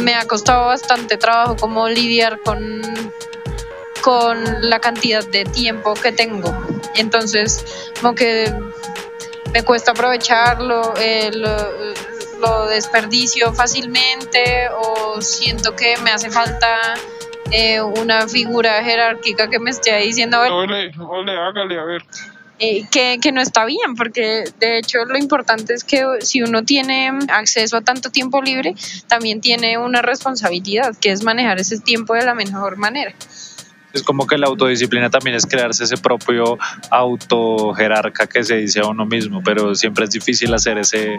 me ha costado bastante trabajo como lidiar con, con la cantidad de tiempo que tengo. Entonces, como que me cuesta aprovecharlo, eh, lo, desperdicio fácilmente o siento que me hace falta eh, una figura jerárquica que me esté diciendo... Ole, ole, hágale, a ver. Eh, que, que, no está bien, porque de hecho lo importante es que si uno tiene acceso a tanto tiempo libre, también tiene una responsabilidad, que es manejar ese tiempo de la mejor manera. Es como que la autodisciplina también es crearse ese propio autojerarca que se dice a uno mismo, pero siempre es difícil hacer ese.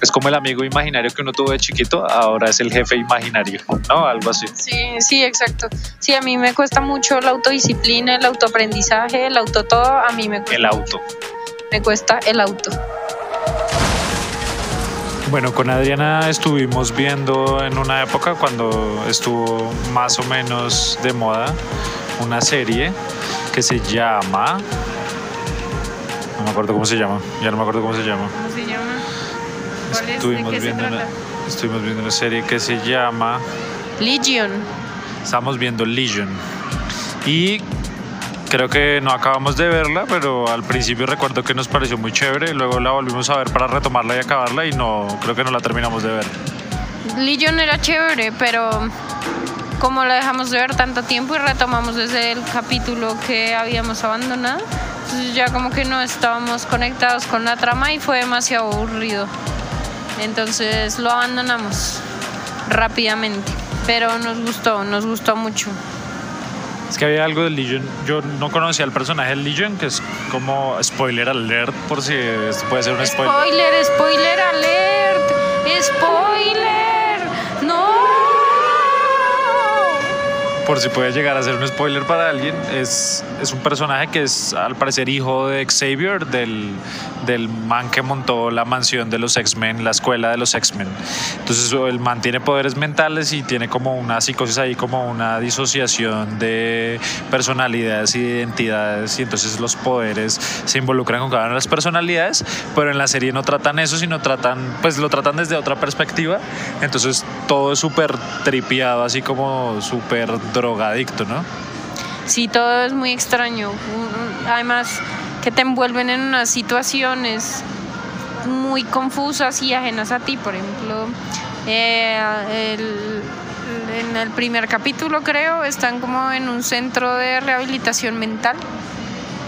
Es como el amigo imaginario que uno tuvo de chiquito, ahora es el jefe imaginario, ¿no? Algo así. Sí, sí, exacto. Sí, a mí me cuesta mucho la autodisciplina, el autoaprendizaje, el auto todo, a mí me cuesta. El auto. Me cuesta el auto. Bueno, con Adriana estuvimos viendo en una época cuando estuvo más o menos de moda una serie que se llama. No me acuerdo cómo se llama. Ya no me acuerdo cómo se llama. ¿Cómo se llama? ¿Cuál es? Estuvimos, ¿De qué viendo se una, estuvimos viendo una serie que se llama. Legion. Estamos viendo Legion. Y creo que no acabamos de verla, pero al principio recuerdo que nos pareció muy chévere. Luego la volvimos a ver para retomarla y acabarla y no creo que no la terminamos de ver. Legion era chévere, pero como la dejamos de ver tanto tiempo y retomamos desde el capítulo que habíamos abandonado, entonces ya como que no estábamos conectados con la trama y fue demasiado aburrido. Entonces lo abandonamos rápidamente, pero nos gustó, nos gustó mucho. Es que había algo de Legion. Yo no conocía al personaje de Legion, que es como spoiler alert, por si esto puede ser un spoiler. Spoiler, spoiler alert, spoiler, Por si puede llegar a ser un spoiler para alguien, es, es un personaje que es al parecer hijo de Xavier, del, del man que montó la mansión de los X-Men, la escuela de los X-Men. Entonces el man tiene poderes mentales y tiene como una psicosis ahí, como una disociación de personalidades y de identidades y entonces los poderes se involucran con cada una de las personalidades, pero en la serie no tratan eso, sino tratan, pues lo tratan desde otra perspectiva, entonces todo es súper tripiado, así como súper drogadicto, ¿no? Sí, todo es muy extraño. Además, que te envuelven en unas situaciones muy confusas y ajenas a ti. Por ejemplo, eh, en el primer capítulo, creo, están como en un centro de rehabilitación mental.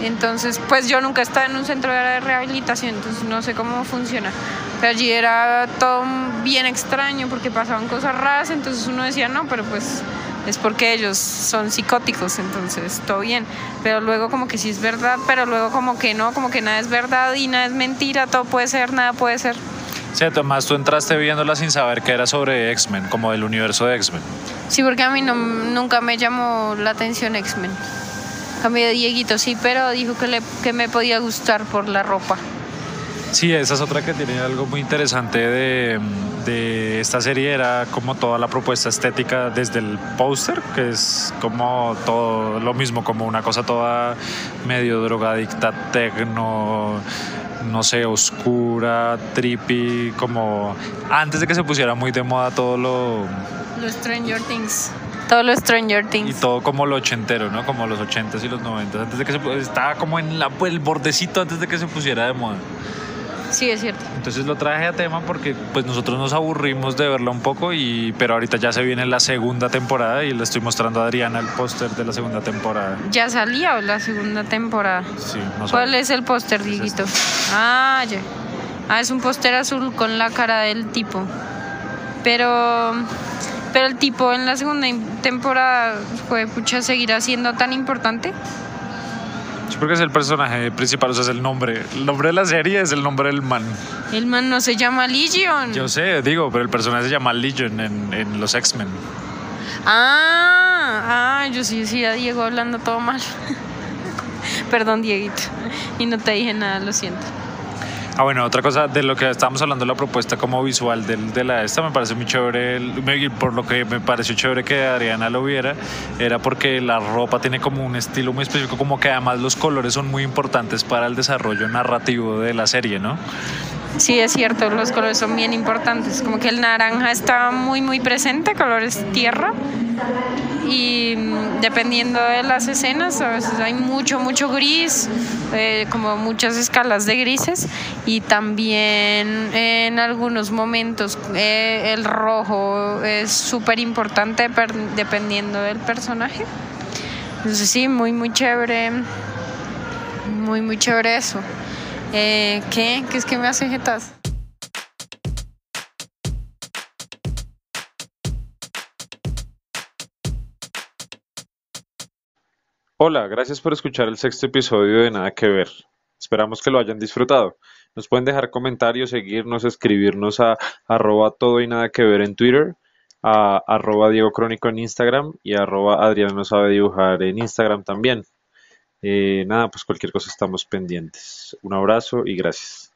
Entonces, pues yo nunca he estado en un centro de rehabilitación, entonces no sé cómo funciona. Pero allí era todo bien extraño porque pasaban cosas raras, entonces uno decía, no, pero pues es porque ellos son psicóticos, entonces todo bien. Pero luego como que sí es verdad, pero luego como que no, como que nada es verdad y nada es mentira, todo puede ser, nada puede ser. Sí, Tomás, tú entraste viéndola sin saber que era sobre X-Men, como del universo de X-Men. Sí, porque a mí no, nunca me llamó la atención X-Men. En Cambio de Dieguito sí, pero dijo que, le, que me podía gustar por la ropa. Sí, esa es otra que tiene algo muy interesante de, de esta serie, era como toda la propuesta estética desde el póster, que es como todo lo mismo, como una cosa toda medio drogadicta, tecno, no sé, oscura, trippy, como antes de que se pusiera muy de moda todo lo... Los Stranger Things. Todo lo Stranger Y Things. todo como lo ochentero, ¿no? Como los ochentas y los noventas, antes de que se estaba como en la, el bordecito antes de que se pusiera de moda. Sí, es cierto. Entonces lo traje a tema porque pues nosotros nos aburrimos de verla un poco y pero ahorita ya se viene la segunda temporada y le estoy mostrando a Adriana el póster de la segunda temporada. Ya salía la segunda temporada. Sí, no sé. ¿Cuál es el póster, Dieguito? Ah, ya. Ah, es un póster azul con la cara del tipo. Pero, pero el tipo en la segunda temporada, fue pucha, seguirá siendo tan importante. Sí, porque es el personaje principal, o sea, es el nombre. El nombre de la serie es el nombre del man. El man no se llama Legion. Yo sé, digo, pero el personaje se llama Legion en, en los X-Men. Ah, ah, yo sí decía Diego hablando todo mal. Perdón, Dieguito. Y no te dije nada, lo siento. Ah, bueno, otra cosa de lo que estábamos hablando, la propuesta como visual del, de la esta, me parece muy chévere, me- por lo que me pareció chévere que Adriana lo viera, era porque la ropa tiene como un estilo muy específico, como que además los colores son muy importantes para el desarrollo narrativo de la serie, ¿no? Sí es cierto, los colores son bien importantes. Como que el naranja está muy, muy presente, colores tierra. Y mm, dependiendo de las escenas, a veces hay mucho, mucho gris, eh, como muchas escalas de grises. Y también en algunos momentos eh, el rojo es súper importante dependiendo del personaje. Entonces sí, muy, muy chévere. Muy, muy chévere eso. Eh, ¿Qué? ¿Qué es que me hace jetas? Hola, gracias por escuchar el sexto episodio de Nada que Ver. Esperamos que lo hayan disfrutado. Nos pueden dejar comentarios, seguirnos, escribirnos a arroba todo y nada que ver en Twitter, a arroba Diego Crónico en Instagram y arroba Adrián no sabe dibujar en Instagram también. Eh, nada, pues cualquier cosa estamos pendientes. Un abrazo y gracias.